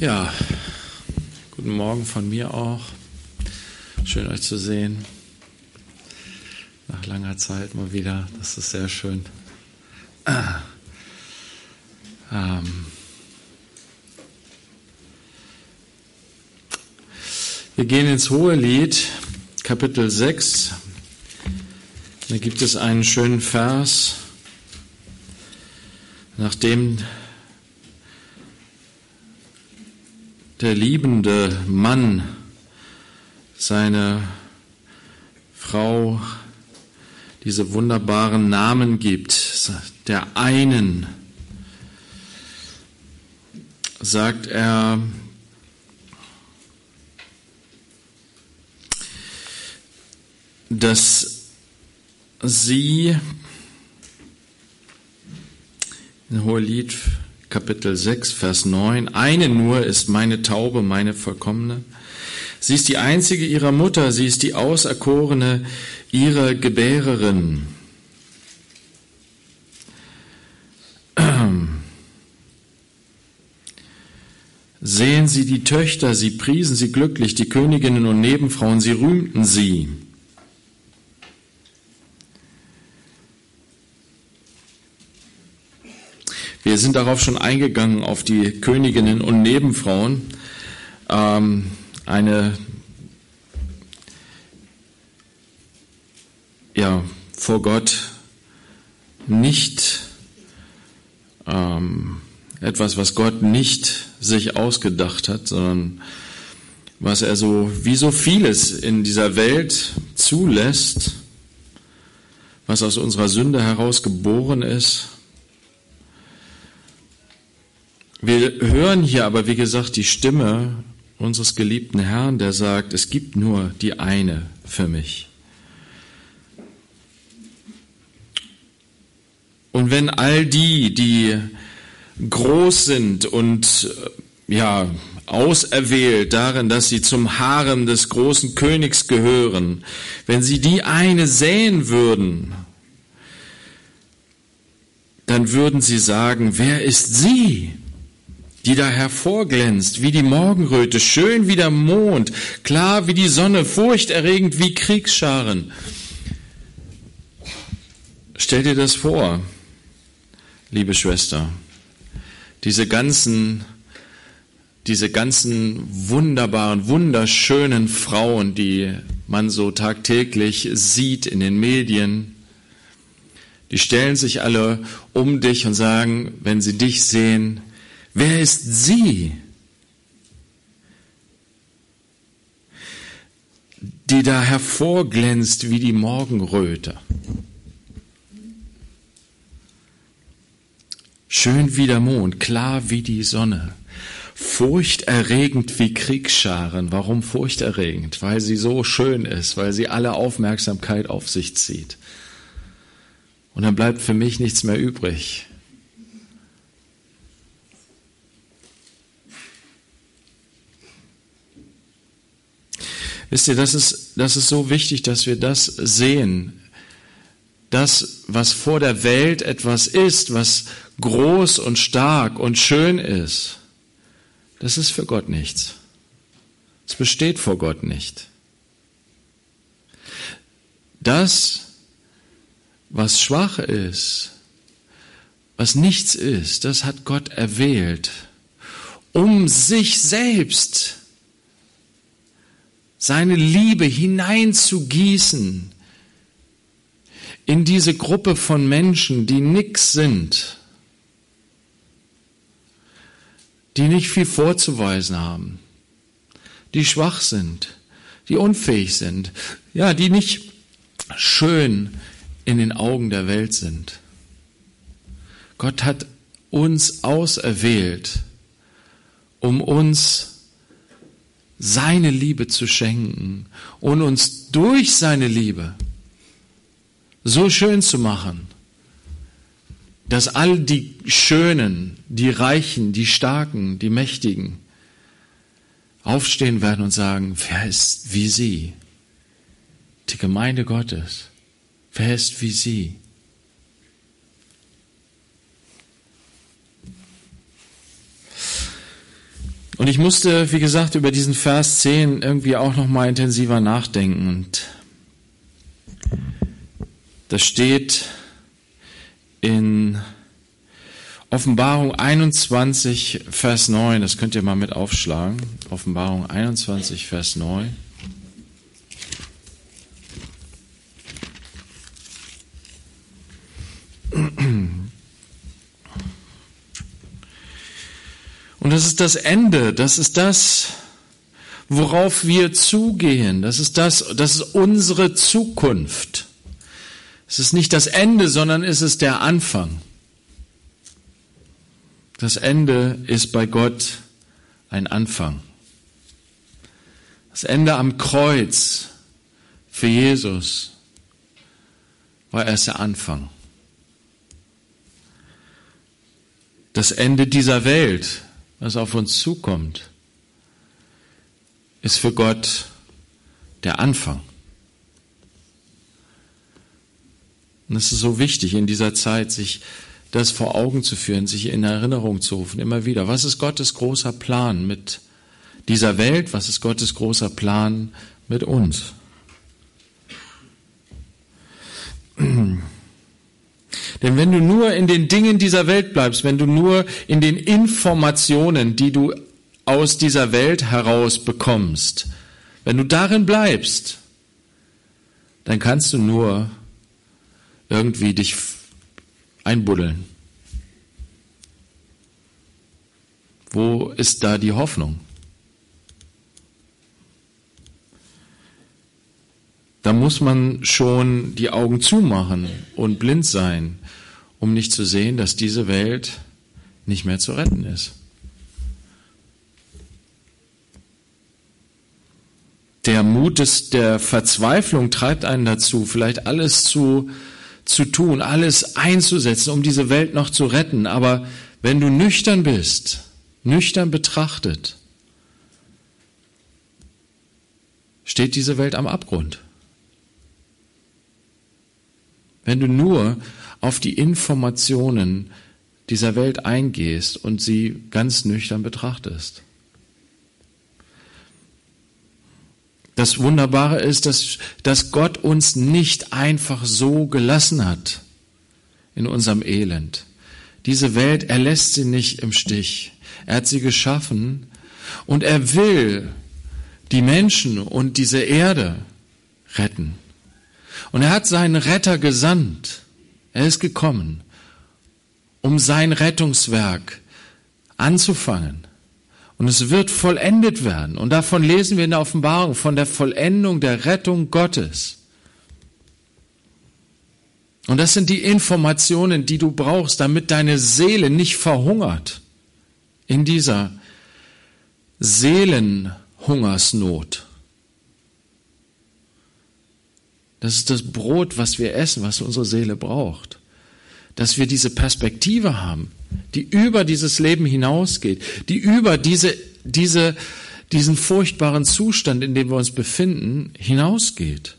Ja, guten Morgen von mir auch. Schön euch zu sehen. Nach langer Zeit mal wieder. Das ist sehr schön. Ähm. Wir gehen ins Hohe Lied, Kapitel 6. Da gibt es einen schönen Vers, nachdem der liebende Mann seine Frau diese wunderbaren Namen gibt, der einen, sagt er, dass sie in Hohelied Kapitel 6, Vers 9. Eine nur ist meine Taube, meine Vollkommene. Sie ist die einzige ihrer Mutter, sie ist die Auserkorene ihrer Gebärerin. Sehen Sie die Töchter, sie priesen sie glücklich, die Königinnen und Nebenfrauen, sie rühmten sie. Wir sind darauf schon eingegangen, auf die Königinnen und Nebenfrauen. Ähm, eine ja, vor Gott nicht ähm, etwas, was Gott nicht sich ausgedacht hat, sondern was er so wie so vieles in dieser Welt zulässt, was aus unserer Sünde heraus geboren ist Wir hören hier aber, wie gesagt, die Stimme unseres geliebten Herrn, der sagt, es gibt nur die eine für mich. Und wenn all die, die groß sind und ja, auserwählt darin, dass sie zum Harem des großen Königs gehören, wenn sie die eine sehen würden, dann würden sie sagen, wer ist sie? Die da hervorglänzt, wie die Morgenröte, schön wie der Mond, klar wie die Sonne, furchterregend wie Kriegsscharen. Stell dir das vor, liebe Schwester, diese ganzen, diese ganzen wunderbaren, wunderschönen Frauen, die man so tagtäglich sieht in den Medien, die stellen sich alle um dich und sagen, wenn sie dich sehen, Wer ist sie, die da hervorglänzt wie die Morgenröte? Schön wie der Mond, klar wie die Sonne, furchterregend wie Kriegsscharen. Warum furchterregend? Weil sie so schön ist, weil sie alle Aufmerksamkeit auf sich zieht. Und dann bleibt für mich nichts mehr übrig, Wisst ihr, das ist, das ist so wichtig, dass wir das sehen. Das, was vor der Welt etwas ist, was groß und stark und schön ist, das ist für Gott nichts. Es besteht vor Gott nicht. Das, was schwach ist, was nichts ist, das hat Gott erwählt, um sich selbst seine Liebe hineinzugießen in diese Gruppe von Menschen, die nix sind, die nicht viel vorzuweisen haben, die schwach sind, die unfähig sind, ja, die nicht schön in den Augen der Welt sind. Gott hat uns auserwählt, um uns seine Liebe zu schenken und uns durch seine Liebe so schön zu machen, dass all die Schönen, die Reichen, die Starken, die Mächtigen aufstehen werden und sagen, wer ist wie sie? Die Gemeinde Gottes, wer ist wie sie? Und ich musste, wie gesagt, über diesen Vers 10 irgendwie auch noch mal intensiver nachdenken. Und das steht in Offenbarung 21, Vers 9. Das könnt ihr mal mit aufschlagen. Offenbarung 21, Vers 9. das ist das Ende, das ist das, worauf wir zugehen, das ist das, das ist unsere Zukunft. Es ist nicht das Ende, sondern es ist der Anfang. Das Ende ist bei Gott ein Anfang. Das Ende am Kreuz für Jesus war erst der Anfang. Das Ende dieser Welt was auf uns zukommt, ist für Gott der Anfang. Und es ist so wichtig in dieser Zeit, sich das vor Augen zu führen, sich in Erinnerung zu rufen, immer wieder. Was ist Gottes großer Plan mit dieser Welt? Was ist Gottes großer Plan mit uns? Denn wenn du nur in den Dingen dieser Welt bleibst, wenn du nur in den Informationen, die du aus dieser Welt heraus bekommst, wenn du darin bleibst, dann kannst du nur irgendwie dich einbuddeln. Wo ist da die Hoffnung? Da muss man schon die Augen zumachen und blind sein, um nicht zu sehen, dass diese Welt nicht mehr zu retten ist. Der Mut des, der Verzweiflung treibt einen dazu, vielleicht alles zu, zu tun, alles einzusetzen, um diese Welt noch zu retten. Aber wenn du nüchtern bist, nüchtern betrachtet, steht diese Welt am Abgrund. Wenn du nur auf die Informationen dieser Welt eingehst und sie ganz nüchtern betrachtest. Das Wunderbare ist, dass, dass Gott uns nicht einfach so gelassen hat in unserem Elend. Diese Welt, er lässt sie nicht im Stich. Er hat sie geschaffen und er will die Menschen und diese Erde retten. Und er hat seinen Retter gesandt. Er ist gekommen, um sein Rettungswerk anzufangen. Und es wird vollendet werden. Und davon lesen wir in der Offenbarung, von der Vollendung der Rettung Gottes. Und das sind die Informationen, die du brauchst, damit deine Seele nicht verhungert in dieser Seelenhungersnot. Das ist das Brot, was wir essen, was unsere Seele braucht. Dass wir diese Perspektive haben, die über dieses Leben hinausgeht, die über diese, diese, diesen furchtbaren Zustand, in dem wir uns befinden, hinausgeht.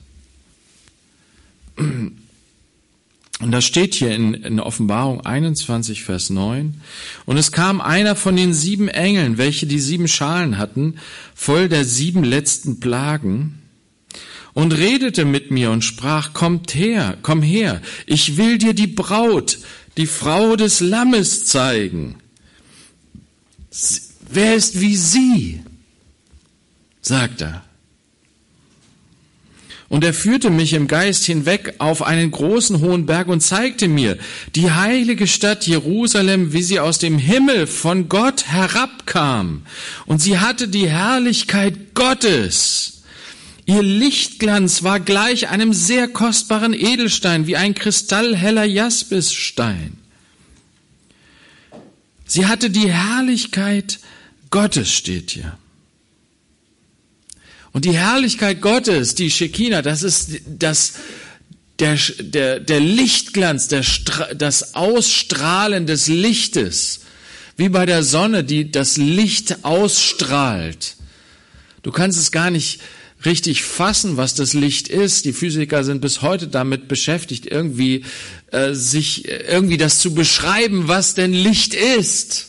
Und das steht hier in, in Offenbarung 21, Vers 9. Und es kam einer von den sieben Engeln, welche die sieben Schalen hatten, voll der sieben letzten Plagen und redete mit mir und sprach, kommt her, komm her, ich will dir die Braut, die Frau des Lammes zeigen. Wer ist wie sie? sagt er. Und er führte mich im Geist hinweg auf einen großen hohen Berg und zeigte mir die heilige Stadt Jerusalem, wie sie aus dem Himmel von Gott herabkam. Und sie hatte die Herrlichkeit Gottes Ihr Lichtglanz war gleich einem sehr kostbaren Edelstein, wie ein kristallheller Jaspisstein. Sie hatte die Herrlichkeit Gottes, steht hier. Und die Herrlichkeit Gottes, die Shekinah, das ist das, der, der, der Lichtglanz, der, das Ausstrahlen des Lichtes, wie bei der Sonne, die das Licht ausstrahlt. Du kannst es gar nicht richtig fassen, was das Licht ist. Die Physiker sind bis heute damit beschäftigt, irgendwie äh, sich irgendwie das zu beschreiben, was denn Licht ist.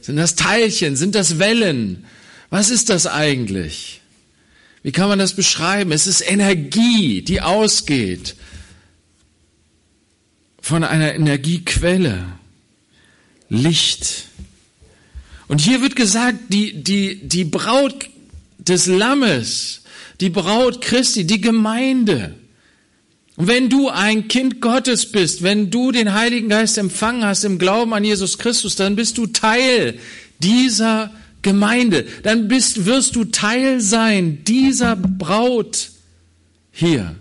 Sind das Teilchen? Sind das Wellen? Was ist das eigentlich? Wie kann man das beschreiben? Es ist Energie, die ausgeht von einer Energiequelle. Licht. Und hier wird gesagt, die, die, die Braut des Lammes, die Braut Christi, die Gemeinde. Und wenn du ein Kind Gottes bist, wenn du den Heiligen Geist empfangen hast im Glauben an Jesus Christus, dann bist du Teil dieser Gemeinde. Dann bist, wirst du Teil sein dieser Braut hier.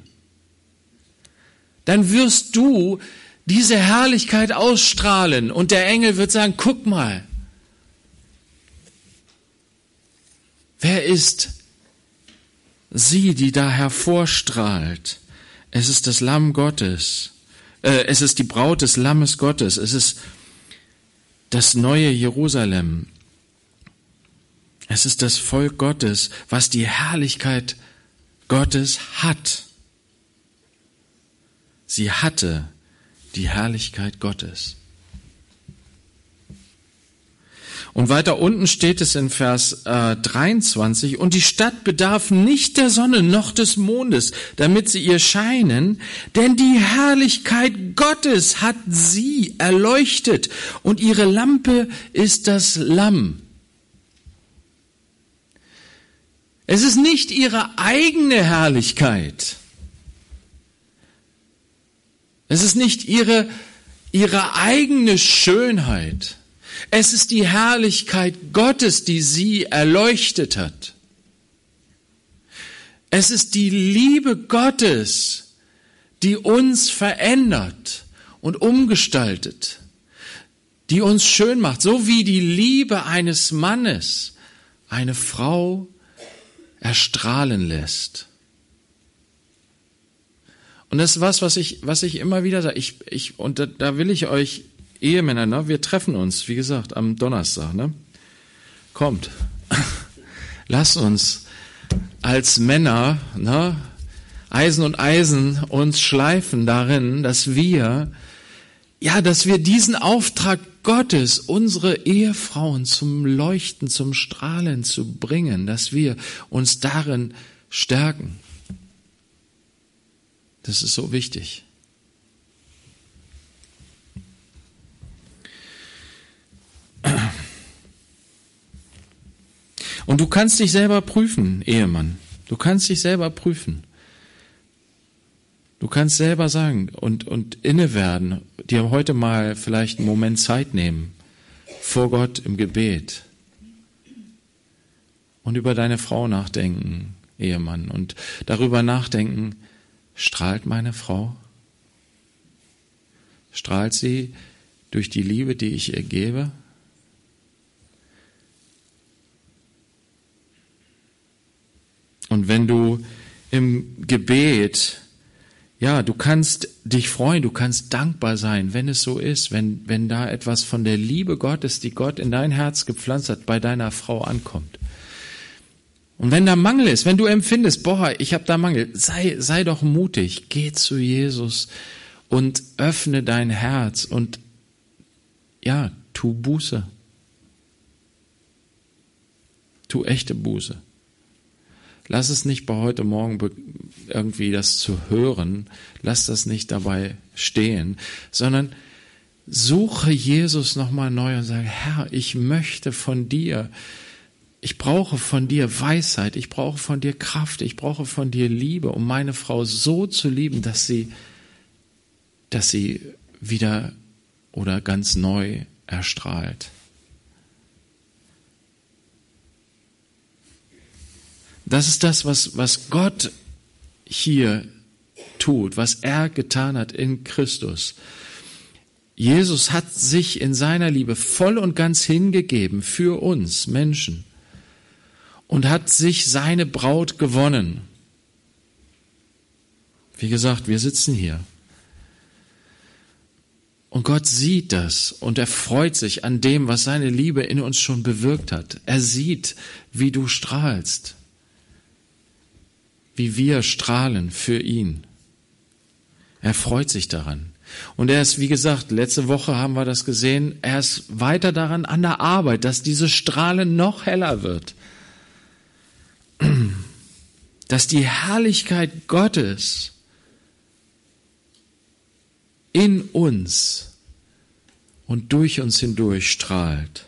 Dann wirst du diese Herrlichkeit ausstrahlen und der Engel wird sagen, guck mal, wer ist sie, die da hervorstrahlt? Es ist das Lamm Gottes. Äh, es ist die Braut des Lammes Gottes. Es ist das neue Jerusalem. Es ist das Volk Gottes, was die Herrlichkeit Gottes hat. Sie hatte die Herrlichkeit Gottes. Und weiter unten steht es in Vers äh, 23, und die Stadt bedarf nicht der Sonne noch des Mondes, damit sie ihr scheinen, denn die Herrlichkeit Gottes hat sie erleuchtet, und ihre Lampe ist das Lamm. Es ist nicht ihre eigene Herrlichkeit, es ist nicht ihre, ihre eigene Schönheit. Es ist die Herrlichkeit Gottes, die sie erleuchtet hat. Es ist die Liebe Gottes, die uns verändert und umgestaltet, die uns schön macht, so wie die Liebe eines Mannes eine Frau erstrahlen lässt. Und das ist was, was ich, was ich immer wieder sage. Ich, ich, und da, da will ich euch Ehemänner, ne? wir treffen uns, wie gesagt, am Donnerstag. Ne? Kommt, lasst uns als Männer, ne? Eisen und Eisen uns schleifen darin, dass wir, ja, dass wir diesen Auftrag Gottes, unsere Ehefrauen zum Leuchten, zum Strahlen zu bringen, dass wir uns darin stärken. Das ist so wichtig. Und du kannst dich selber prüfen, Ehemann. Du kannst dich selber prüfen. Du kannst selber sagen und, und inne werden, dir heute mal vielleicht einen Moment Zeit nehmen vor Gott im Gebet und über deine Frau nachdenken, Ehemann, und darüber nachdenken, Strahlt meine Frau? Strahlt sie durch die Liebe, die ich ihr gebe? Und wenn du im Gebet, ja, du kannst dich freuen, du kannst dankbar sein, wenn es so ist, wenn, wenn da etwas von der Liebe Gottes, die Gott in dein Herz gepflanzt hat, bei deiner Frau ankommt. Und wenn da Mangel ist, wenn du empfindest, boah, ich habe da Mangel, sei, sei doch mutig, geh zu Jesus und öffne dein Herz und ja, tu Buße. Tu echte Buße. Lass es nicht bei heute Morgen irgendwie das zu hören, lass das nicht dabei stehen, sondern suche Jesus nochmal neu und sage, Herr, ich möchte von dir ich brauche von dir Weisheit, ich brauche von dir Kraft, ich brauche von dir Liebe, um meine Frau so zu lieben, dass sie, dass sie wieder oder ganz neu erstrahlt. Das ist das, was, was Gott hier tut, was er getan hat in Christus. Jesus hat sich in seiner Liebe voll und ganz hingegeben für uns Menschen und hat sich seine Braut gewonnen. Wie gesagt, wir sitzen hier. Und Gott sieht das und er freut sich an dem, was seine Liebe in uns schon bewirkt hat. Er sieht, wie du strahlst, wie wir strahlen für ihn. Er freut sich daran. Und er ist, wie gesagt, letzte Woche haben wir das gesehen, er ist weiter daran an der Arbeit, dass diese Strahle noch heller wird. Dass die Herrlichkeit Gottes in uns und durch uns hindurch strahlt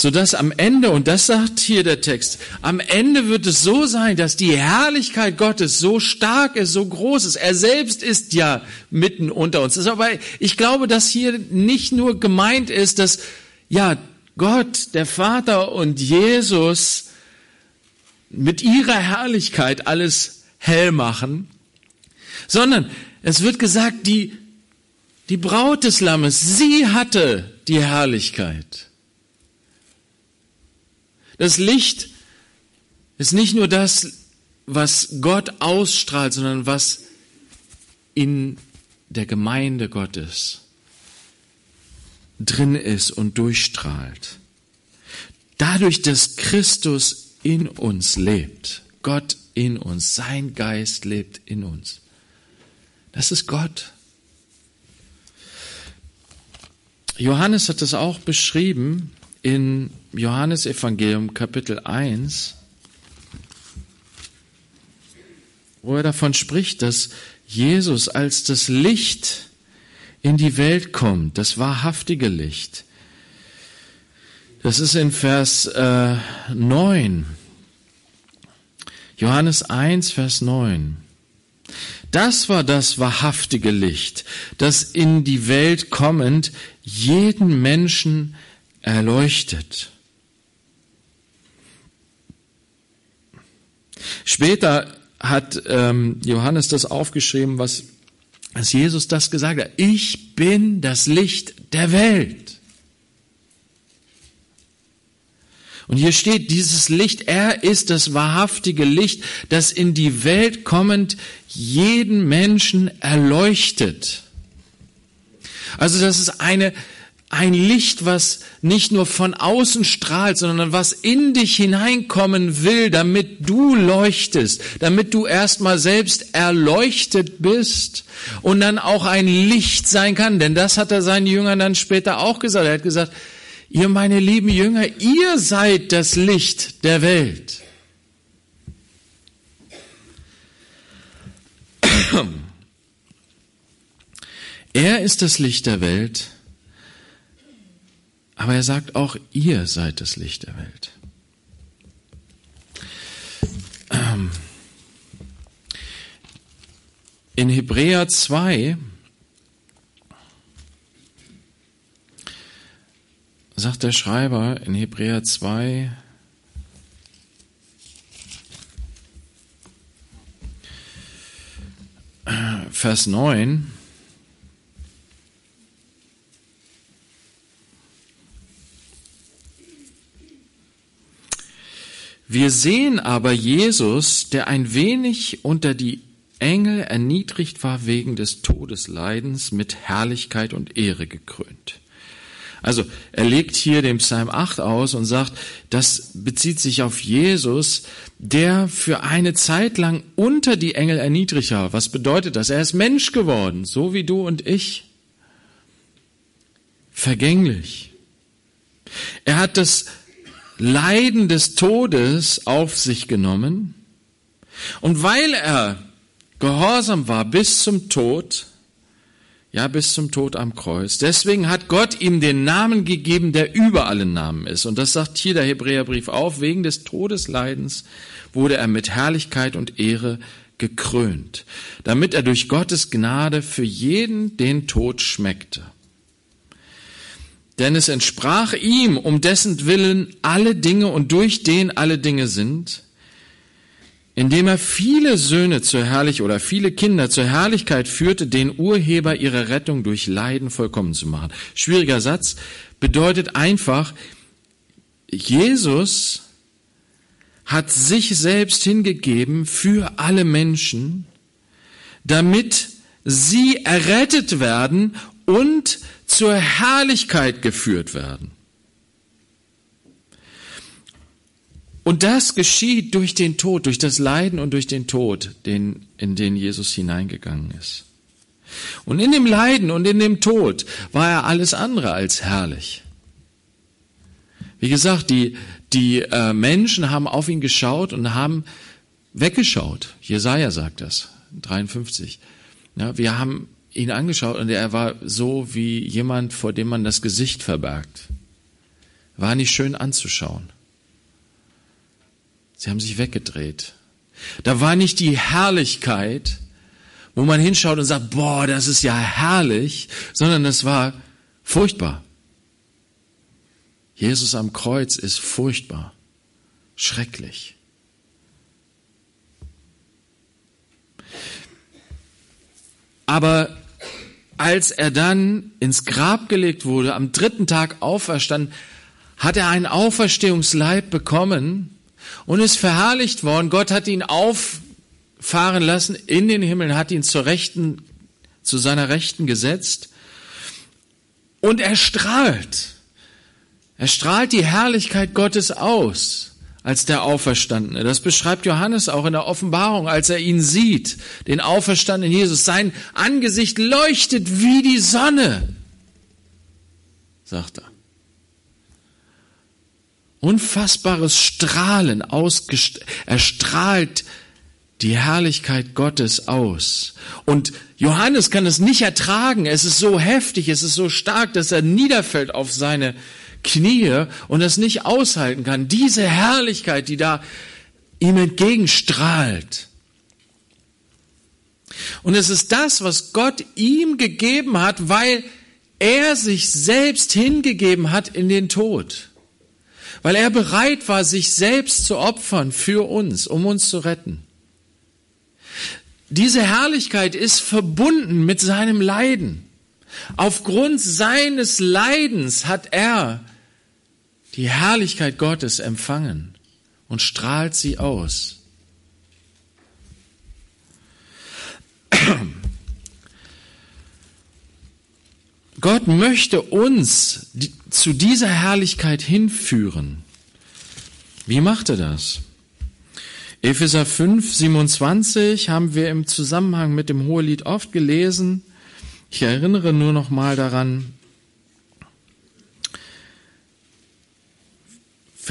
sodass am Ende, und das sagt hier der Text, am Ende wird es so sein, dass die Herrlichkeit Gottes so stark ist, so groß ist. Er selbst ist ja mitten unter uns. Aber ich glaube, dass hier nicht nur gemeint ist, dass, ja, Gott, der Vater und Jesus mit ihrer Herrlichkeit alles hell machen, sondern es wird gesagt, die, die Braut des Lammes, sie hatte die Herrlichkeit. Das Licht ist nicht nur das, was Gott ausstrahlt, sondern was in der Gemeinde Gottes drin ist und durchstrahlt. Dadurch, dass Christus in uns lebt, Gott in uns, sein Geist lebt in uns. Das ist Gott. Johannes hat das auch beschrieben in Johannes Evangelium Kapitel 1, wo er davon spricht, dass Jesus als das Licht in die Welt kommt, das wahrhaftige Licht. Das ist in Vers äh, 9. Johannes 1, Vers 9. Das war das wahrhaftige Licht, das in die Welt kommend jeden Menschen erleuchtet. Später hat ähm, Johannes das aufgeschrieben, was als Jesus das gesagt hat. Ich bin das Licht der Welt. Und hier steht dieses Licht, er ist das wahrhaftige Licht, das in die Welt kommend jeden Menschen erleuchtet. Also das ist eine ein Licht, was nicht nur von außen strahlt, sondern was in dich hineinkommen will, damit du leuchtest, damit du erstmal selbst erleuchtet bist und dann auch ein Licht sein kann. Denn das hat er seinen Jüngern dann später auch gesagt. Er hat gesagt, ihr meine lieben Jünger, ihr seid das Licht der Welt. Er ist das Licht der Welt aber er sagt auch, ihr seid das Licht der Welt. Ähm, in Hebräer 2 sagt der Schreiber in Hebräer 2, Vers 9, Wir sehen aber Jesus, der ein wenig unter die Engel erniedrigt war wegen des Todesleidens, mit Herrlichkeit und Ehre gekrönt. Also er legt hier den Psalm 8 aus und sagt, das bezieht sich auf Jesus, der für eine Zeit lang unter die Engel erniedrigt war. Was bedeutet das? Er ist Mensch geworden, so wie du und ich. Vergänglich. Er hat das Leiden des Todes auf sich genommen. Und weil er gehorsam war bis zum Tod, ja, bis zum Tod am Kreuz. Deswegen hat Gott ihm den Namen gegeben, der über allen Namen ist. Und das sagt hier der Hebräerbrief auf. Wegen des Todesleidens wurde er mit Herrlichkeit und Ehre gekrönt, damit er durch Gottes Gnade für jeden den Tod schmeckte denn es entsprach ihm, um dessen Willen alle Dinge und durch den alle Dinge sind, indem er viele Söhne zur Herrlichkeit oder viele Kinder zur Herrlichkeit führte, den Urheber ihrer Rettung durch Leiden vollkommen zu machen. Schwieriger Satz, bedeutet einfach, Jesus hat sich selbst hingegeben für alle Menschen, damit sie errettet werden und zur Herrlichkeit geführt werden. Und das geschieht durch den Tod, durch das Leiden und durch den Tod, den, in den Jesus hineingegangen ist. Und in dem Leiden und in dem Tod war er alles andere als herrlich. Wie gesagt, die, die äh, Menschen haben auf ihn geschaut und haben weggeschaut. Jesaja sagt das, 53. Ja, wir haben ihn angeschaut und er war so wie jemand, vor dem man das Gesicht verbergt. War nicht schön anzuschauen. Sie haben sich weggedreht. Da war nicht die Herrlichkeit, wo man hinschaut und sagt, boah, das ist ja herrlich, sondern es war furchtbar. Jesus am Kreuz ist furchtbar, schrecklich. Aber als er dann ins Grab gelegt wurde, am dritten Tag auferstand, hat er einen Auferstehungsleib bekommen und ist verherrlicht worden. Gott hat ihn auffahren lassen in den Himmel, hat ihn zur Rechten, zu seiner Rechten gesetzt und er strahlt. Er strahlt die Herrlichkeit Gottes aus als der Auferstandene. Das beschreibt Johannes auch in der Offenbarung, als er ihn sieht, den auferstandenen Jesus. Sein Angesicht leuchtet wie die Sonne, sagt er. Unfassbares Strahlen, er strahlt die Herrlichkeit Gottes aus. Und Johannes kann es nicht ertragen. Es ist so heftig, es ist so stark, dass er niederfällt auf seine Knie und es nicht aushalten kann. Diese Herrlichkeit, die da ihm entgegenstrahlt. Und es ist das, was Gott ihm gegeben hat, weil er sich selbst hingegeben hat in den Tod. Weil er bereit war, sich selbst zu opfern für uns, um uns zu retten. Diese Herrlichkeit ist verbunden mit seinem Leiden. Aufgrund seines Leidens hat er die Herrlichkeit Gottes empfangen und strahlt sie aus. Gott möchte uns zu dieser Herrlichkeit hinführen. Wie macht er das? Epheser 5, 27 haben wir im Zusammenhang mit dem Hohelied oft gelesen. Ich erinnere nur noch mal daran,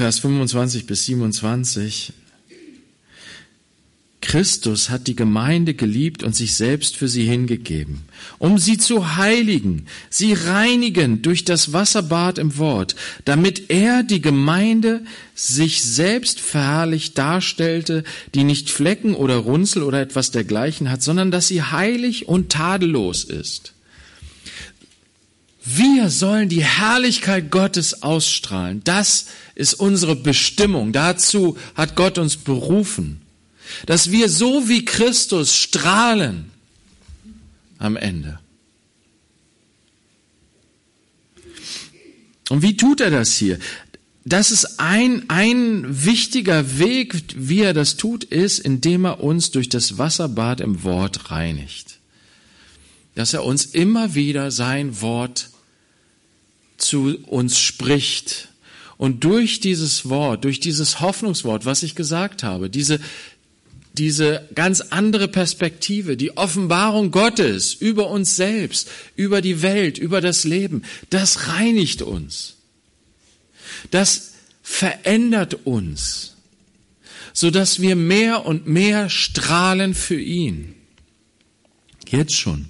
Vers 25 bis 27. Christus hat die Gemeinde geliebt und sich selbst für sie hingegeben, um sie zu heiligen, sie reinigen durch das Wasserbad im Wort, damit er die Gemeinde sich selbst verherrlicht darstellte, die nicht Flecken oder Runzel oder etwas dergleichen hat, sondern dass sie heilig und tadellos ist. Wir sollen die Herrlichkeit Gottes ausstrahlen. Das ist unsere Bestimmung. Dazu hat Gott uns berufen, dass wir so wie Christus strahlen am Ende. Und wie tut er das hier? Das ist ein, ein wichtiger Weg, wie er das tut, ist, indem er uns durch das Wasserbad im Wort reinigt. Dass er uns immer wieder sein Wort zu uns spricht. Und durch dieses Wort, durch dieses Hoffnungswort, was ich gesagt habe, diese, diese ganz andere Perspektive, die Offenbarung Gottes über uns selbst, über die Welt, über das Leben, das reinigt uns. Das verändert uns, so dass wir mehr und mehr strahlen für ihn. Jetzt schon.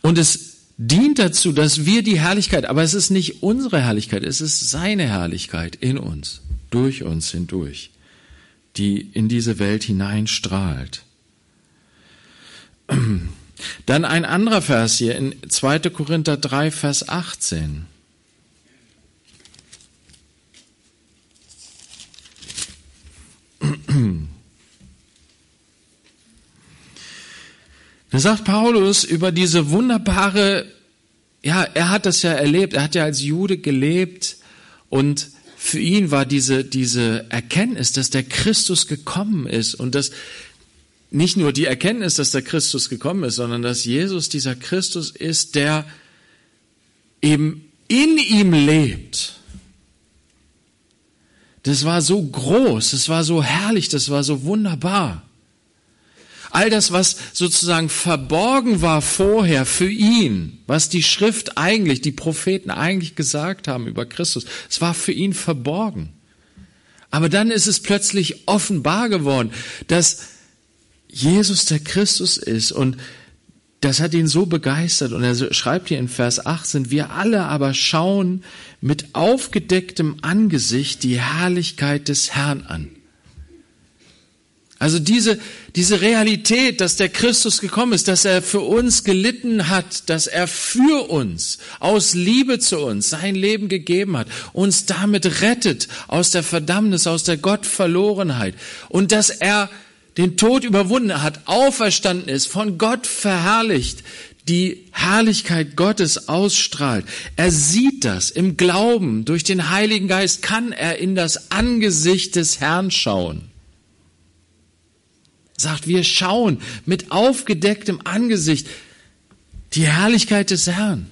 Und es dient dazu, dass wir die Herrlichkeit, aber es ist nicht unsere Herrlichkeit, es ist seine Herrlichkeit in uns, durch uns hindurch, die in diese Welt hineinstrahlt. Dann ein anderer Vers hier in 2. Korinther 3, Vers 18. Da sagt Paulus über diese wunderbare, ja, er hat das ja erlebt, er hat ja als Jude gelebt und für ihn war diese, diese Erkenntnis, dass der Christus gekommen ist und dass nicht nur die Erkenntnis, dass der Christus gekommen ist, sondern dass Jesus dieser Christus ist, der eben in ihm lebt. Das war so groß, das war so herrlich, das war so wunderbar. All das, was sozusagen verborgen war vorher für ihn, was die Schrift eigentlich, die Propheten eigentlich gesagt haben über Christus, es war für ihn verborgen. Aber dann ist es plötzlich offenbar geworden, dass Jesus der Christus ist und das hat ihn so begeistert und er schreibt hier in Vers 18, wir alle aber schauen mit aufgedecktem Angesicht die Herrlichkeit des Herrn an. Also diese, diese Realität, dass der Christus gekommen ist, dass er für uns gelitten hat, dass er für uns aus Liebe zu uns sein Leben gegeben hat, uns damit rettet aus der Verdammnis, aus der Gottverlorenheit und dass er den Tod überwunden hat, auferstanden ist, von Gott verherrlicht, die Herrlichkeit Gottes ausstrahlt. Er sieht das im Glauben, durch den Heiligen Geist kann er in das Angesicht des Herrn schauen sagt, wir schauen mit aufgedecktem Angesicht die Herrlichkeit des Herrn.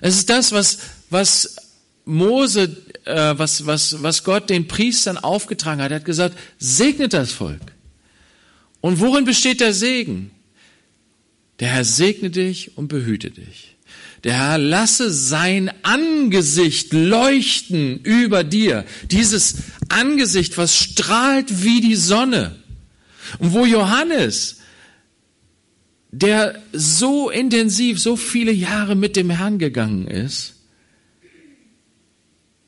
Es ist das, was, was Mose, äh, was, was, was Gott den Priestern aufgetragen hat. Er hat gesagt, segnet das Volk. Und worin besteht der Segen? Der Herr segne dich und behüte dich. Der Herr lasse sein Angesicht leuchten über dir. Dieses Angesicht, was strahlt wie die Sonne. Und wo Johannes, der so intensiv, so viele Jahre mit dem Herrn gegangen ist,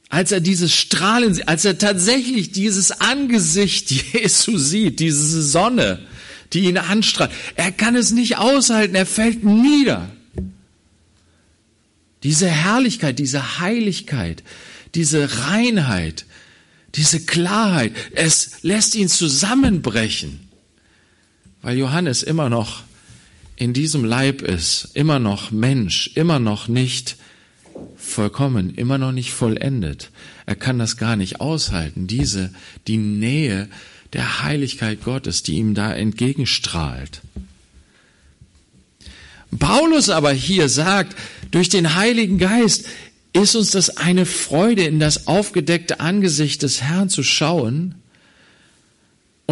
als er dieses Strahlen, als er tatsächlich dieses Angesicht Jesu sieht, diese Sonne, die ihn anstrahlt, er kann es nicht aushalten, er fällt nieder. Diese Herrlichkeit, diese Heiligkeit, diese Reinheit, diese Klarheit, es lässt ihn zusammenbrechen weil Johannes immer noch in diesem Leib ist, immer noch Mensch, immer noch nicht vollkommen, immer noch nicht vollendet. Er kann das gar nicht aushalten, diese, die Nähe der Heiligkeit Gottes, die ihm da entgegenstrahlt. Paulus aber hier sagt, durch den Heiligen Geist ist uns das eine Freude, in das aufgedeckte Angesicht des Herrn zu schauen,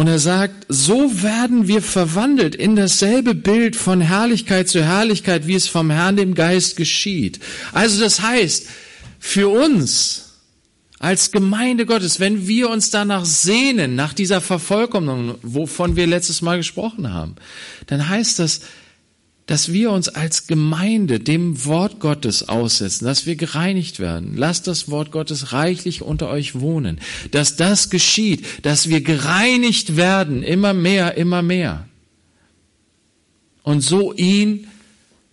und er sagt, so werden wir verwandelt in dasselbe Bild von Herrlichkeit zu Herrlichkeit, wie es vom Herrn dem Geist geschieht. Also das heißt, für uns als Gemeinde Gottes, wenn wir uns danach sehnen, nach dieser Vervollkommnung, wovon wir letztes Mal gesprochen haben, dann heißt das, dass wir uns als Gemeinde dem Wort Gottes aussetzen, dass wir gereinigt werden. Lasst das Wort Gottes reichlich unter euch wohnen, dass das geschieht, dass wir gereinigt werden, immer mehr, immer mehr. Und so ihn,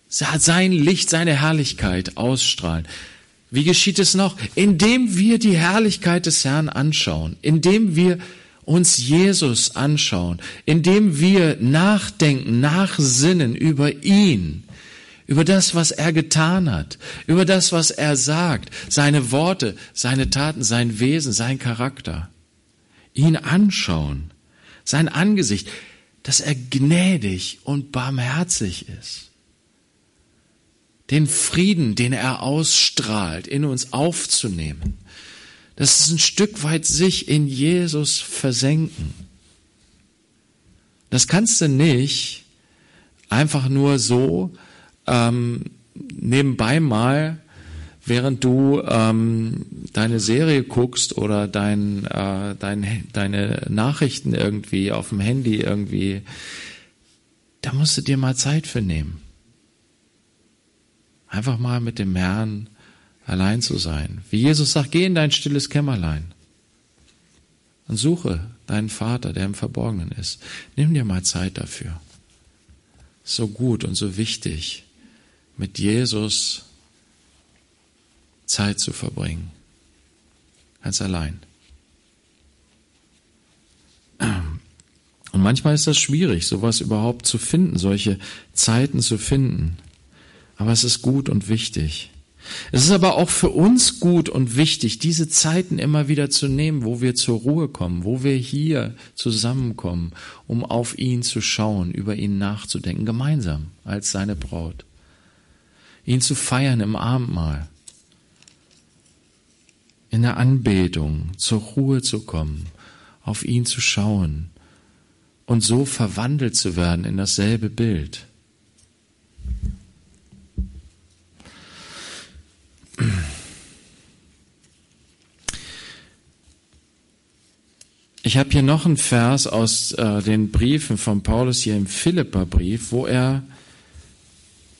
sein Licht, seine Herrlichkeit ausstrahlen. Wie geschieht es noch? Indem wir die Herrlichkeit des Herrn anschauen, indem wir uns Jesus anschauen, indem wir nachdenken, nachsinnen über ihn, über das, was er getan hat, über das, was er sagt, seine Worte, seine Taten, sein Wesen, sein Charakter. Ihn anschauen, sein Angesicht, dass er gnädig und barmherzig ist. Den Frieden, den er ausstrahlt, in uns aufzunehmen das ist ein Stück weit sich in Jesus versenken. Das kannst du nicht einfach nur so ähm, nebenbei mal, während du ähm, deine Serie guckst oder dein, äh, dein, deine Nachrichten irgendwie auf dem Handy irgendwie, da musst du dir mal Zeit für nehmen. Einfach mal mit dem Herrn allein zu sein. Wie Jesus sagt, geh in dein stilles Kämmerlein und suche deinen Vater, der im Verborgenen ist. Nimm dir mal Zeit dafür. So gut und so wichtig, mit Jesus Zeit zu verbringen. Ganz allein. Und manchmal ist das schwierig, sowas überhaupt zu finden, solche Zeiten zu finden. Aber es ist gut und wichtig. Es ist aber auch für uns gut und wichtig, diese Zeiten immer wieder zu nehmen, wo wir zur Ruhe kommen, wo wir hier zusammenkommen, um auf ihn zu schauen, über ihn nachzudenken, gemeinsam als seine Braut. Ihn zu feiern im Abendmahl, in der Anbetung, zur Ruhe zu kommen, auf ihn zu schauen und so verwandelt zu werden in dasselbe Bild. Ich habe hier noch einen Vers aus äh, den Briefen von Paulus hier im Philipperbrief, wo er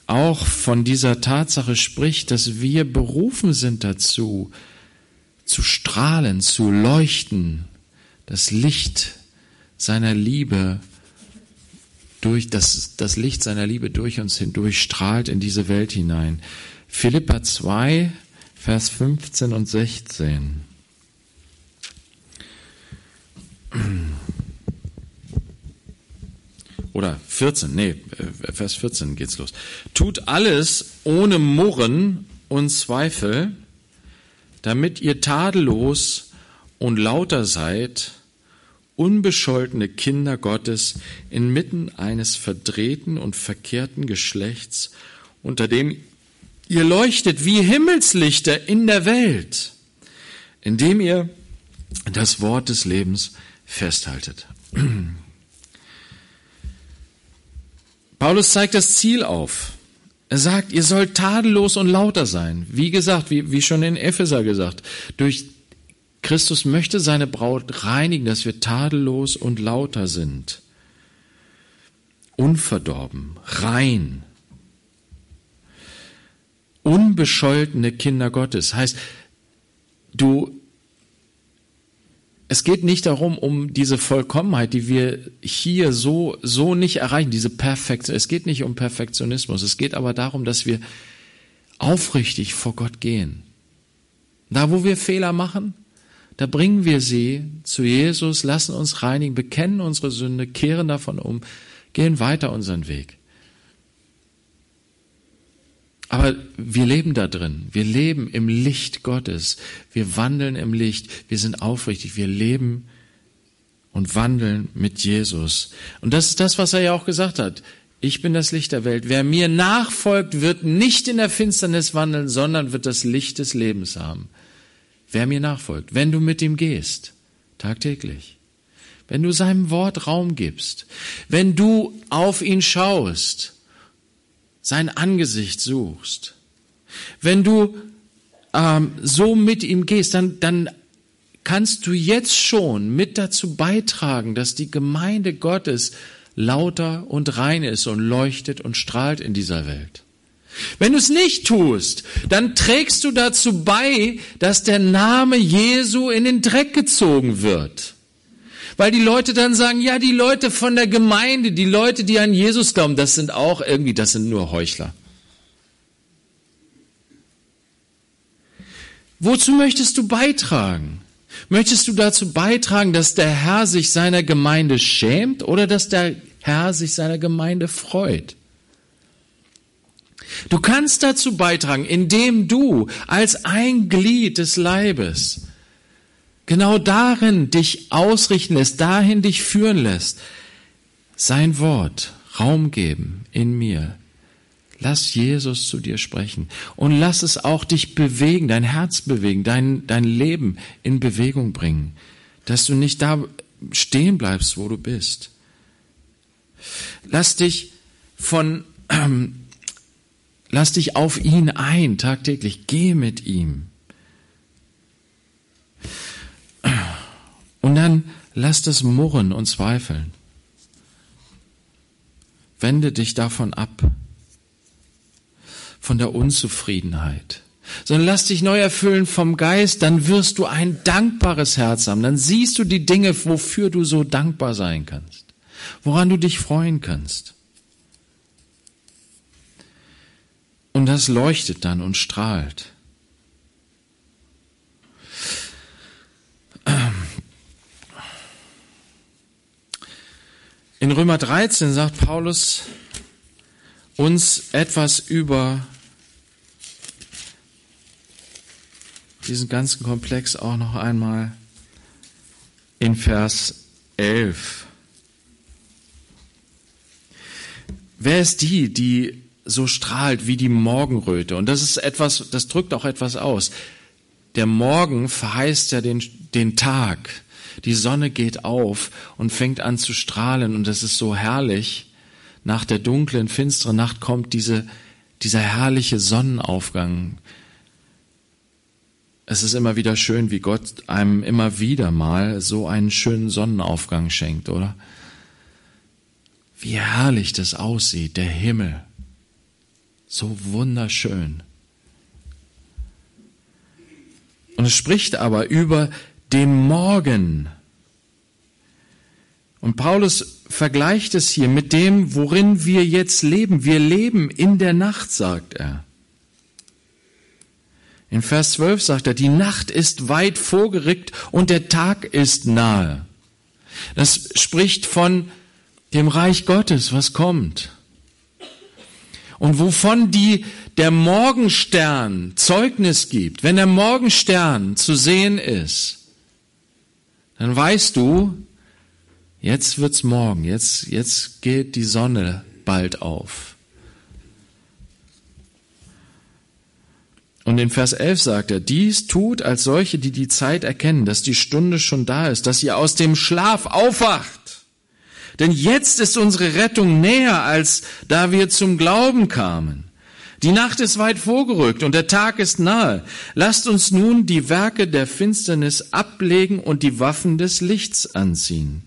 auch von dieser Tatsache spricht, dass wir berufen sind dazu, zu strahlen, zu leuchten, das Licht seiner Liebe durch das, das Licht seiner Liebe durch uns hindurch strahlt in diese Welt hinein. Philippa 2, Vers 15 und 16. Oder 14, nee, äh, Vers 14 geht's los. Tut alles ohne Murren und Zweifel, damit ihr tadellos und lauter seid, unbescholtene Kinder Gottes inmitten eines verdrehten und verkehrten Geschlechts, unter dem ihr leuchtet wie Himmelslichter in der Welt, indem ihr das Wort des Lebens festhaltet. Paulus zeigt das Ziel auf. Er sagt, ihr sollt tadellos und lauter sein. Wie gesagt, wie, wie schon in Epheser gesagt, durch Christus möchte seine Braut reinigen, dass wir tadellos und lauter sind. Unverdorben, rein. Unbescholtene Kinder Gottes. Heißt, du es geht nicht darum, um diese Vollkommenheit, die wir hier so, so nicht erreichen, diese Perfektion. Es geht nicht um Perfektionismus. Es geht aber darum, dass wir aufrichtig vor Gott gehen. Da, wo wir Fehler machen, da bringen wir sie zu Jesus, lassen uns reinigen, bekennen unsere Sünde, kehren davon um, gehen weiter unseren Weg. Aber wir leben da drin. Wir leben im Licht Gottes. Wir wandeln im Licht. Wir sind aufrichtig. Wir leben und wandeln mit Jesus. Und das ist das, was er ja auch gesagt hat. Ich bin das Licht der Welt. Wer mir nachfolgt, wird nicht in der Finsternis wandeln, sondern wird das Licht des Lebens haben. Wer mir nachfolgt, wenn du mit ihm gehst, tagtäglich, wenn du seinem Wort Raum gibst, wenn du auf ihn schaust, sein Angesicht suchst, wenn du ähm, so mit ihm gehst, dann, dann kannst du jetzt schon mit dazu beitragen, dass die Gemeinde Gottes lauter und rein ist und leuchtet und strahlt in dieser Welt. Wenn du es nicht tust, dann trägst du dazu bei, dass der Name Jesu in den Dreck gezogen wird. Weil die Leute dann sagen, ja, die Leute von der Gemeinde, die Leute, die an Jesus glauben, das sind auch irgendwie, das sind nur Heuchler. Wozu möchtest du beitragen? Möchtest du dazu beitragen, dass der Herr sich seiner Gemeinde schämt oder dass der Herr sich seiner Gemeinde freut? Du kannst dazu beitragen, indem du als ein Glied des Leibes genau darin dich ausrichten lässt, dahin dich führen lässt. Sein Wort Raum geben in mir. Lass Jesus zu dir sprechen und lass es auch dich bewegen, dein Herz bewegen, dein, dein Leben in Bewegung bringen, dass du nicht da stehen bleibst, wo du bist. Lass dich von, ähm, lass dich auf ihn ein, tagtäglich, geh mit ihm. Und dann lass das Murren und Zweifeln. Wende dich davon ab, von der Unzufriedenheit, sondern lass dich neu erfüllen vom Geist, dann wirst du ein dankbares Herz haben, dann siehst du die Dinge, wofür du so dankbar sein kannst, woran du dich freuen kannst. Und das leuchtet dann und strahlt. In Römer 13 sagt Paulus uns etwas über diesen ganzen Komplex auch noch einmal in Vers 11. Wer ist die, die so strahlt wie die Morgenröte? Und das ist etwas, das drückt auch etwas aus. Der Morgen verheißt ja den, den Tag. Die Sonne geht auf und fängt an zu strahlen und das ist so herrlich. Nach der dunklen, finsteren Nacht kommt diese, dieser herrliche Sonnenaufgang. Es ist immer wieder schön, wie Gott einem immer wieder mal so einen schönen Sonnenaufgang schenkt, oder? Wie herrlich das aussieht, der Himmel. So wunderschön. Und es spricht aber über den Morgen. Und Paulus vergleicht es hier mit dem, worin wir jetzt leben. Wir leben in der Nacht, sagt er. In Vers 12 sagt er, die Nacht ist weit vorgerückt und der Tag ist nahe. Das spricht von dem Reich Gottes, was kommt. Und wovon die der Morgenstern Zeugnis gibt, wenn der Morgenstern zu sehen ist, dann weißt du, jetzt wird's morgen, jetzt, jetzt geht die Sonne bald auf. Und in Vers 11 sagt er, dies tut als solche, die die Zeit erkennen, dass die Stunde schon da ist, dass ihr aus dem Schlaf aufwacht. Denn jetzt ist unsere Rettung näher, als da wir zum Glauben kamen. Die Nacht ist weit vorgerückt und der Tag ist nahe. Lasst uns nun die Werke der Finsternis ablegen und die Waffen des Lichts anziehen.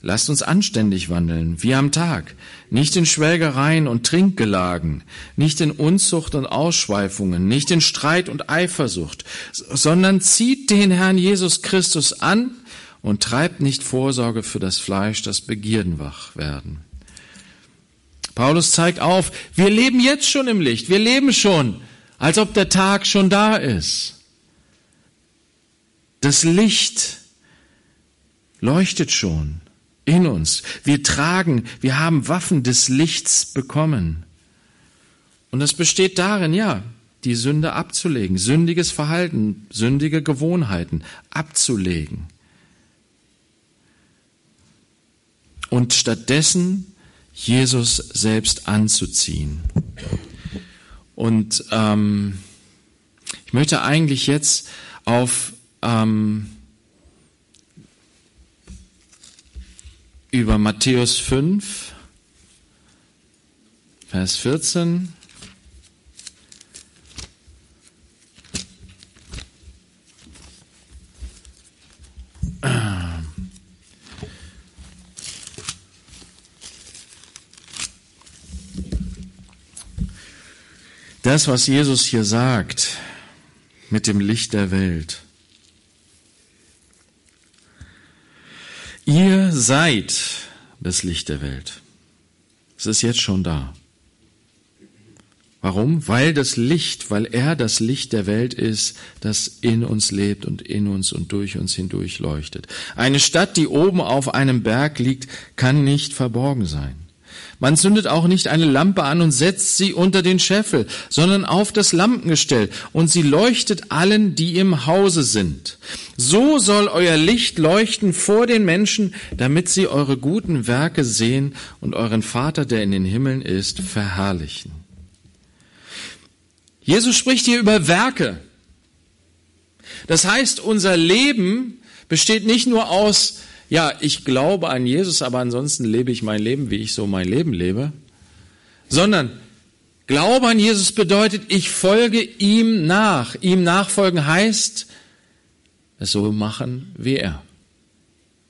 Lasst uns anständig wandeln, wie am Tag, nicht in Schwelgereien und Trinkgelagen, nicht in Unzucht und Ausschweifungen, nicht in Streit und Eifersucht, sondern zieht den Herrn Jesus Christus an und treibt nicht Vorsorge für das Fleisch, das Begierden wach werden. Paulus zeigt auf, wir leben jetzt schon im Licht, wir leben schon, als ob der Tag schon da ist. Das Licht leuchtet schon in uns. Wir tragen, wir haben Waffen des Lichts bekommen. Und das besteht darin, ja, die Sünde abzulegen, sündiges Verhalten, sündige Gewohnheiten abzulegen. Und stattdessen Jesus selbst anzuziehen. Und ähm, ich möchte eigentlich jetzt auf ähm, über Matthäus 5, Vers 14. Das, was Jesus hier sagt mit dem Licht der Welt. Ihr seid das Licht der Welt. Es ist jetzt schon da. Warum? Weil das Licht, weil er das Licht der Welt ist, das in uns lebt und in uns und durch uns hindurch leuchtet. Eine Stadt, die oben auf einem Berg liegt, kann nicht verborgen sein. Man zündet auch nicht eine Lampe an und setzt sie unter den Scheffel, sondern auf das Lampengestell, und sie leuchtet allen, die im Hause sind. So soll euer Licht leuchten vor den Menschen, damit sie eure guten Werke sehen und euren Vater, der in den Himmeln ist, verherrlichen. Jesus spricht hier über Werke. Das heißt, unser Leben besteht nicht nur aus ja, ich glaube an Jesus, aber ansonsten lebe ich mein Leben, wie ich so mein Leben lebe, sondern Glaube an Jesus bedeutet, ich folge ihm nach. Ihm nachfolgen heißt, es so machen wie er.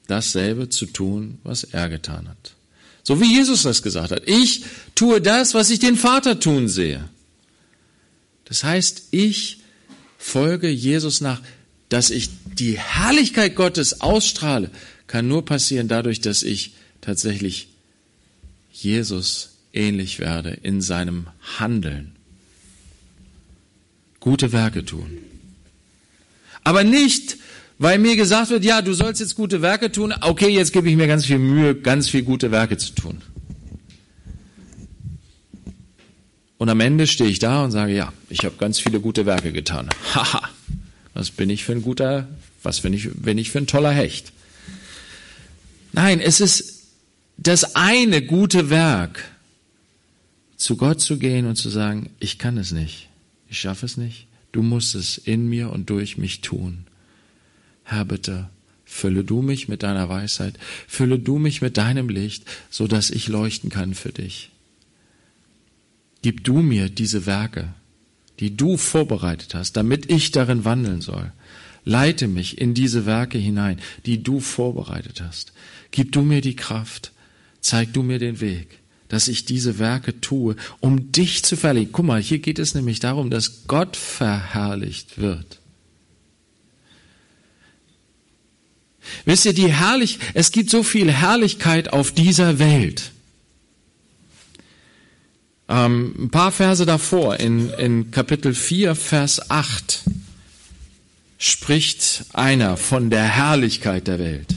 Dasselbe zu tun, was er getan hat. So wie Jesus das gesagt hat. Ich tue das, was ich den Vater tun sehe. Das heißt, ich folge Jesus nach, dass ich die Herrlichkeit Gottes ausstrahle, kann nur passieren dadurch, dass ich tatsächlich Jesus ähnlich werde in seinem Handeln. Gute Werke tun. Aber nicht, weil mir gesagt wird, ja, du sollst jetzt gute Werke tun. Okay, jetzt gebe ich mir ganz viel Mühe, ganz viel gute Werke zu tun. Und am Ende stehe ich da und sage, ja, ich habe ganz viele gute Werke getan. Haha, was bin ich für ein guter, was bin ich, bin ich für ein toller Hecht. Nein, es ist das eine gute Werk, zu Gott zu gehen und zu sagen, ich kann es nicht, ich schaffe es nicht, du musst es in mir und durch mich tun. Herr, bitte, Fülle du mich mit deiner Weisheit, fülle du mich mit deinem Licht, so dass ich leuchten kann für dich. Gib du mir diese Werke, die du vorbereitet hast, damit ich darin wandeln soll. Leite mich in diese Werke hinein, die du vorbereitet hast. Gib du mir die Kraft, zeig du mir den Weg, dass ich diese Werke tue, um dich zu verherrlichen. Guck mal, hier geht es nämlich darum, dass Gott verherrlicht wird. Wisst ihr, die herrlich, es gibt so viel Herrlichkeit auf dieser Welt. Ähm, ein paar Verse davor, in, in Kapitel 4, Vers 8, spricht einer von der Herrlichkeit der Welt.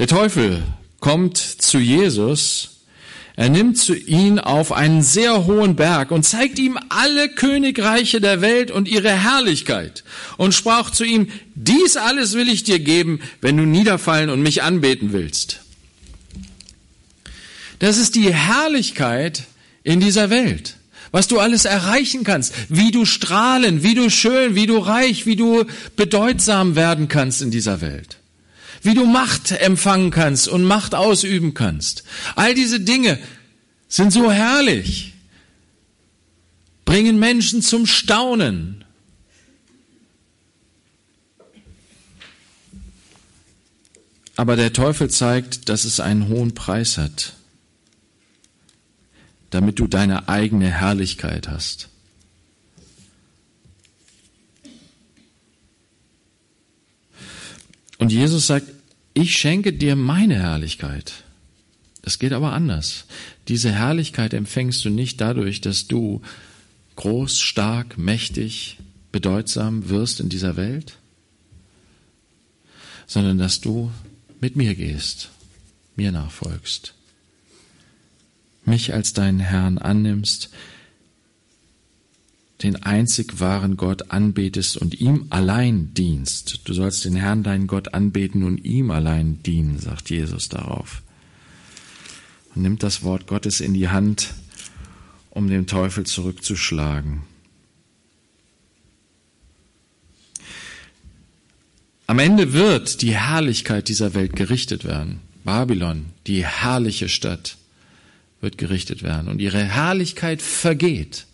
Der Teufel kommt zu Jesus, er nimmt zu ihn auf einen sehr hohen Berg und zeigt ihm alle Königreiche der Welt und ihre Herrlichkeit und sprach zu ihm, dies alles will ich dir geben, wenn du niederfallen und mich anbeten willst. Das ist die Herrlichkeit in dieser Welt. Was du alles erreichen kannst, wie du strahlen, wie du schön, wie du reich, wie du bedeutsam werden kannst in dieser Welt wie du Macht empfangen kannst und Macht ausüben kannst. All diese Dinge sind so herrlich, bringen Menschen zum Staunen. Aber der Teufel zeigt, dass es einen hohen Preis hat, damit du deine eigene Herrlichkeit hast. Und Jesus sagt, ich schenke dir meine Herrlichkeit. Es geht aber anders. Diese Herrlichkeit empfängst du nicht dadurch, dass du groß, stark, mächtig, bedeutsam wirst in dieser Welt, sondern dass du mit mir gehst, mir nachfolgst, mich als deinen Herrn annimmst, den einzig wahren Gott anbetest und ihm allein dienst. Du sollst den Herrn, deinen Gott, anbeten und ihm allein dienen, sagt Jesus darauf. Und nimmt das Wort Gottes in die Hand, um den Teufel zurückzuschlagen. Am Ende wird die Herrlichkeit dieser Welt gerichtet werden. Babylon, die herrliche Stadt, wird gerichtet werden. Und ihre Herrlichkeit vergeht.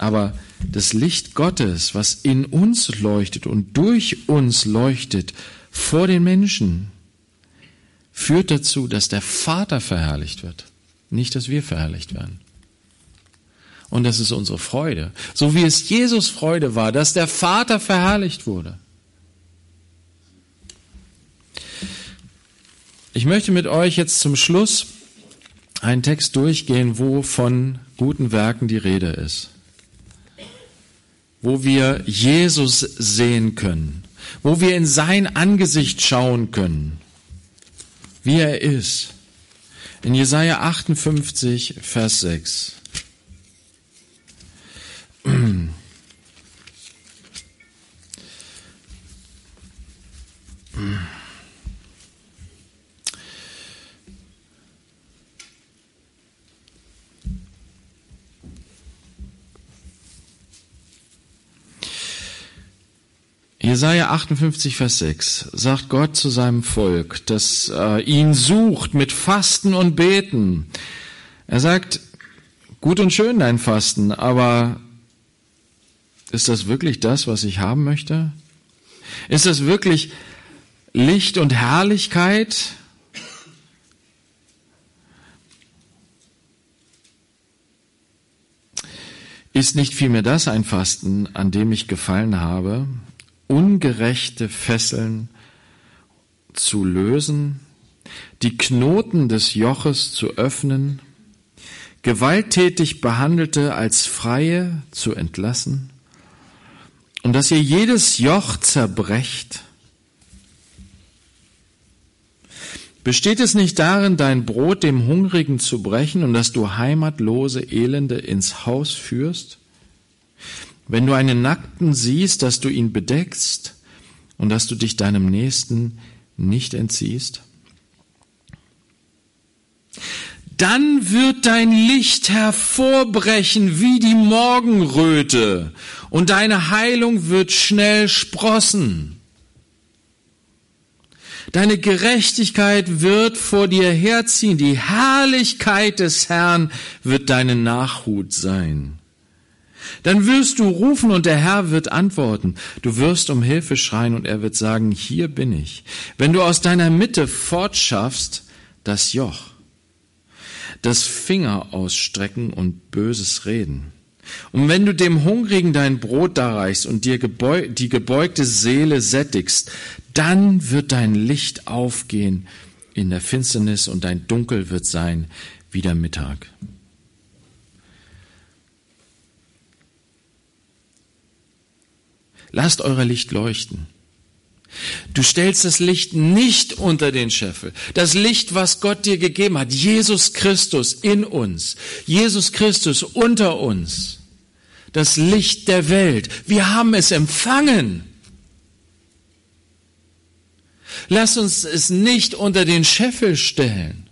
Aber das Licht Gottes, was in uns leuchtet und durch uns leuchtet vor den Menschen, führt dazu, dass der Vater verherrlicht wird, nicht dass wir verherrlicht werden. Und das ist unsere Freude. So wie es Jesus Freude war, dass der Vater verherrlicht wurde. Ich möchte mit euch jetzt zum Schluss einen Text durchgehen, wo von guten Werken die Rede ist wo wir Jesus sehen können, wo wir in sein Angesicht schauen können, wie er ist. In Jesaja 58, Vers 6. Jesaja 58, Vers 6 sagt Gott zu seinem Volk, das äh, ihn sucht mit Fasten und Beten. Er sagt, gut und schön dein Fasten, aber ist das wirklich das, was ich haben möchte? Ist das wirklich Licht und Herrlichkeit? Ist nicht vielmehr das ein Fasten, an dem ich gefallen habe? Ungerechte Fesseln zu lösen, die Knoten des Joches zu öffnen, gewalttätig Behandelte als Freie zu entlassen und dass ihr jedes Joch zerbrecht. Besteht es nicht darin, dein Brot dem Hungrigen zu brechen und dass du heimatlose Elende ins Haus führst? Wenn du einen Nackten siehst, dass du ihn bedeckst und dass du dich deinem Nächsten nicht entziehst? Dann wird dein Licht hervorbrechen wie die Morgenröte und deine Heilung wird schnell sprossen. Deine Gerechtigkeit wird vor dir herziehen. Die Herrlichkeit des Herrn wird deine Nachhut sein. Dann wirst du rufen und der Herr wird antworten. Du wirst um Hilfe schreien und er wird sagen, hier bin ich. Wenn du aus deiner Mitte fortschaffst, das Joch, das Finger ausstrecken und böses Reden. Und wenn du dem Hungrigen dein Brot darreichst und dir gebeu die gebeugte Seele sättigst, dann wird dein Licht aufgehen in der Finsternis und dein Dunkel wird sein wie der Mittag. Lasst euer Licht leuchten. Du stellst das Licht nicht unter den Scheffel. Das Licht, was Gott dir gegeben hat, Jesus Christus in uns, Jesus Christus unter uns, das Licht der Welt. Wir haben es empfangen. Lass uns es nicht unter den Scheffel stellen,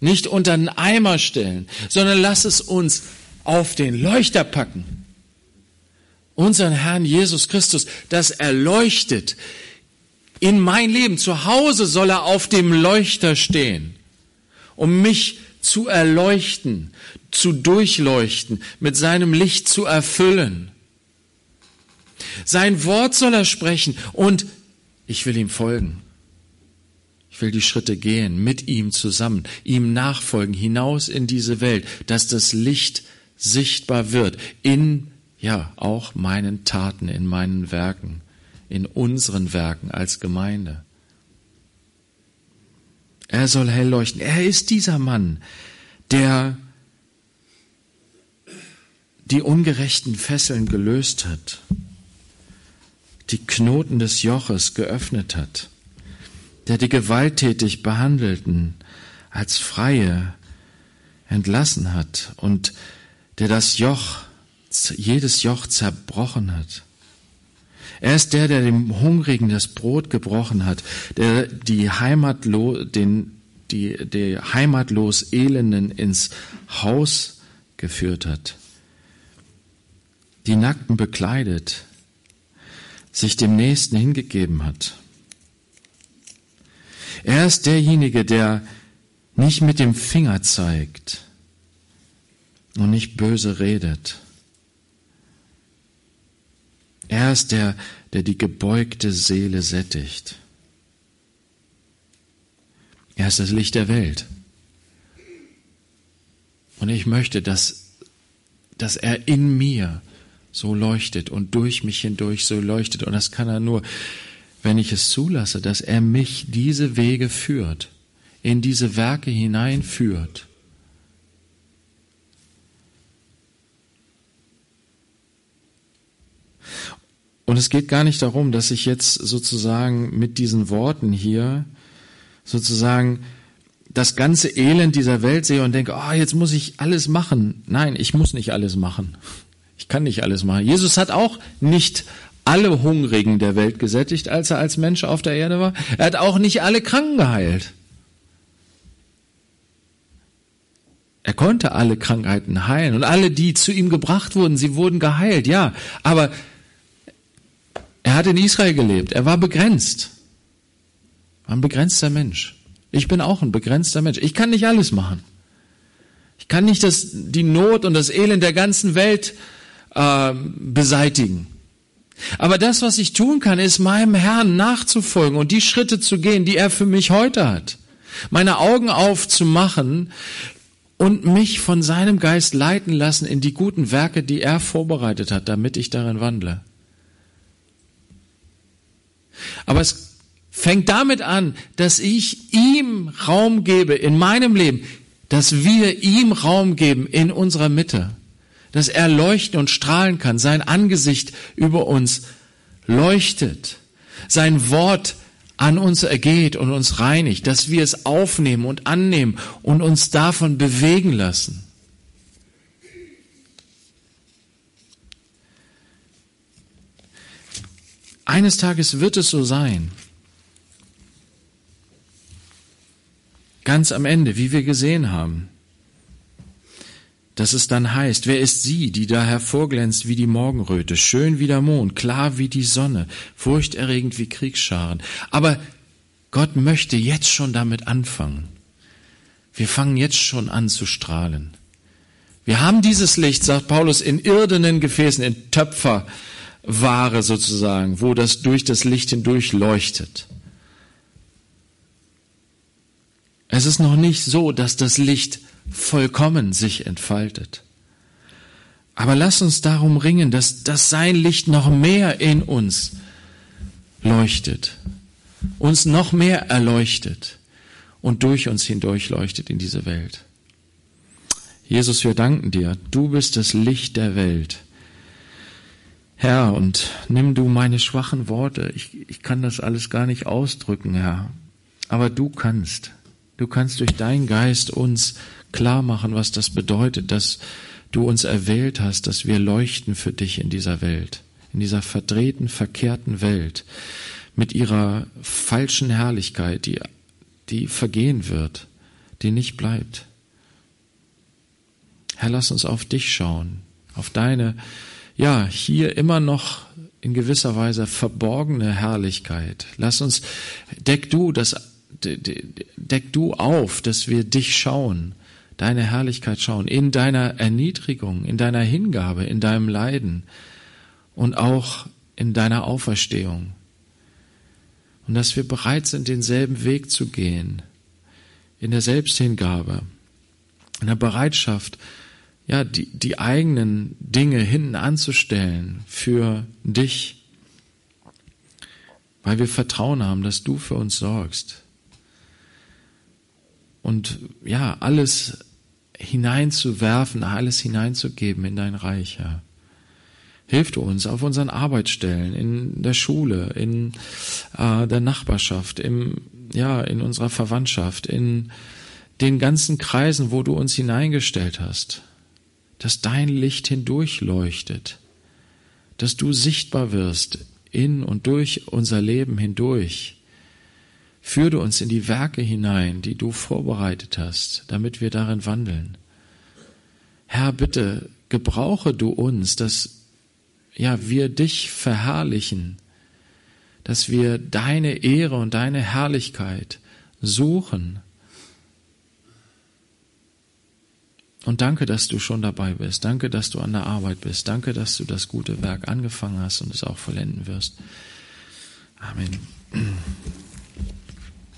nicht unter den Eimer stellen, sondern lass es uns auf den Leuchter packen. Unseren Herrn Jesus Christus, das erleuchtet in mein Leben. Zu Hause soll er auf dem Leuchter stehen, um mich zu erleuchten, zu durchleuchten, mit seinem Licht zu erfüllen. Sein Wort soll er sprechen und ich will ihm folgen. Ich will die Schritte gehen, mit ihm zusammen, ihm nachfolgen, hinaus in diese Welt, dass das Licht sichtbar wird in, ja, auch meinen Taten, in meinen Werken, in unseren Werken als Gemeinde. Er soll hell leuchten. Er ist dieser Mann, der die ungerechten Fesseln gelöst hat, die Knoten des Joches geöffnet hat, der die gewalttätig Behandelten als Freie entlassen hat und der das Joch, jedes Joch zerbrochen hat. Er ist der, der dem Hungrigen das Brot gebrochen hat, der die Heimatlo, den, die, die heimatlos Elenden ins Haus geführt hat, die Nackten bekleidet, sich dem Nächsten hingegeben hat. Er ist derjenige, der nicht mit dem Finger zeigt und nicht böse redet. Er ist der, der die gebeugte Seele sättigt. Er ist das Licht der Welt. Und ich möchte, dass, dass er in mir so leuchtet und durch mich hindurch so leuchtet. Und das kann er nur, wenn ich es zulasse, dass er mich diese Wege führt, in diese Werke hineinführt. Und es geht gar nicht darum, dass ich jetzt sozusagen mit diesen Worten hier sozusagen das ganze Elend dieser Welt sehe und denke, oh, jetzt muss ich alles machen. Nein, ich muss nicht alles machen. Ich kann nicht alles machen. Jesus hat auch nicht alle Hungrigen der Welt gesättigt, als er als Mensch auf der Erde war. Er hat auch nicht alle Kranken geheilt. Er konnte alle Krankheiten heilen und alle, die zu ihm gebracht wurden, sie wurden geheilt, ja. Aber er hat in Israel gelebt. Er war begrenzt. War ein begrenzter Mensch. Ich bin auch ein begrenzter Mensch. Ich kann nicht alles machen. Ich kann nicht das, die Not und das Elend der ganzen Welt äh, beseitigen. Aber das, was ich tun kann, ist meinem Herrn nachzufolgen und die Schritte zu gehen, die er für mich heute hat. Meine Augen aufzumachen und mich von seinem Geist leiten lassen in die guten Werke, die er vorbereitet hat, damit ich darin wandle. Aber es fängt damit an, dass ich ihm Raum gebe in meinem Leben, dass wir ihm Raum geben in unserer Mitte dass er leuchten und strahlen kann, sein Angesicht über uns leuchtet, sein Wort an uns ergeht und uns reinigt, dass wir es aufnehmen und annehmen und uns davon bewegen lassen. Eines Tages wird es so sein, Ganz am Ende, wie wir gesehen haben dass es dann heißt, wer ist sie, die da hervorglänzt wie die Morgenröte, schön wie der Mond, klar wie die Sonne, furchterregend wie Kriegsscharen. Aber Gott möchte jetzt schon damit anfangen. Wir fangen jetzt schon an zu strahlen. Wir haben dieses Licht, sagt Paulus, in irdenen Gefäßen, in Töpferware sozusagen, wo das durch das Licht hindurch leuchtet. Es ist noch nicht so, dass das Licht vollkommen sich entfaltet. Aber lass uns darum ringen, dass, dass sein Licht noch mehr in uns leuchtet, uns noch mehr erleuchtet und durch uns hindurch leuchtet in diese Welt. Jesus, wir danken dir. Du bist das Licht der Welt. Herr, und nimm du meine schwachen Worte. Ich, ich kann das alles gar nicht ausdrücken, Herr. Aber du kannst. Du kannst durch deinen Geist uns klar machen, was das bedeutet, dass du uns erwählt hast, dass wir leuchten für dich in dieser Welt, in dieser verdrehten, verkehrten Welt, mit ihrer falschen Herrlichkeit, die, die vergehen wird, die nicht bleibt. Herr, lass uns auf dich schauen, auf deine, ja, hier immer noch in gewisser Weise verborgene Herrlichkeit. Lass uns, deck du das, deck du auf, dass wir dich schauen, deine Herrlichkeit schauen, in deiner Erniedrigung, in deiner Hingabe, in deinem Leiden und auch in deiner Auferstehung. Und dass wir bereit sind, denselben Weg zu gehen, in der Selbsthingabe, in der Bereitschaft, ja, die, die eigenen Dinge hinten anzustellen für dich, weil wir Vertrauen haben, dass du für uns sorgst. Und ja, alles hineinzuwerfen, alles hineinzugeben in dein Reich, Herr. Hilf du uns auf unseren Arbeitsstellen, in der Schule, in äh, der Nachbarschaft, im, ja, in unserer Verwandtschaft, in den ganzen Kreisen, wo du uns hineingestellt hast, dass dein Licht hindurchleuchtet, dass du sichtbar wirst in und durch unser Leben hindurch. Führe uns in die Werke hinein, die du vorbereitet hast, damit wir darin wandeln. Herr, bitte gebrauche du uns, dass ja, wir dich verherrlichen, dass wir deine Ehre und deine Herrlichkeit suchen. Und danke, dass du schon dabei bist. Danke, dass du an der Arbeit bist. Danke, dass du das gute Werk angefangen hast und es auch vollenden wirst. Amen.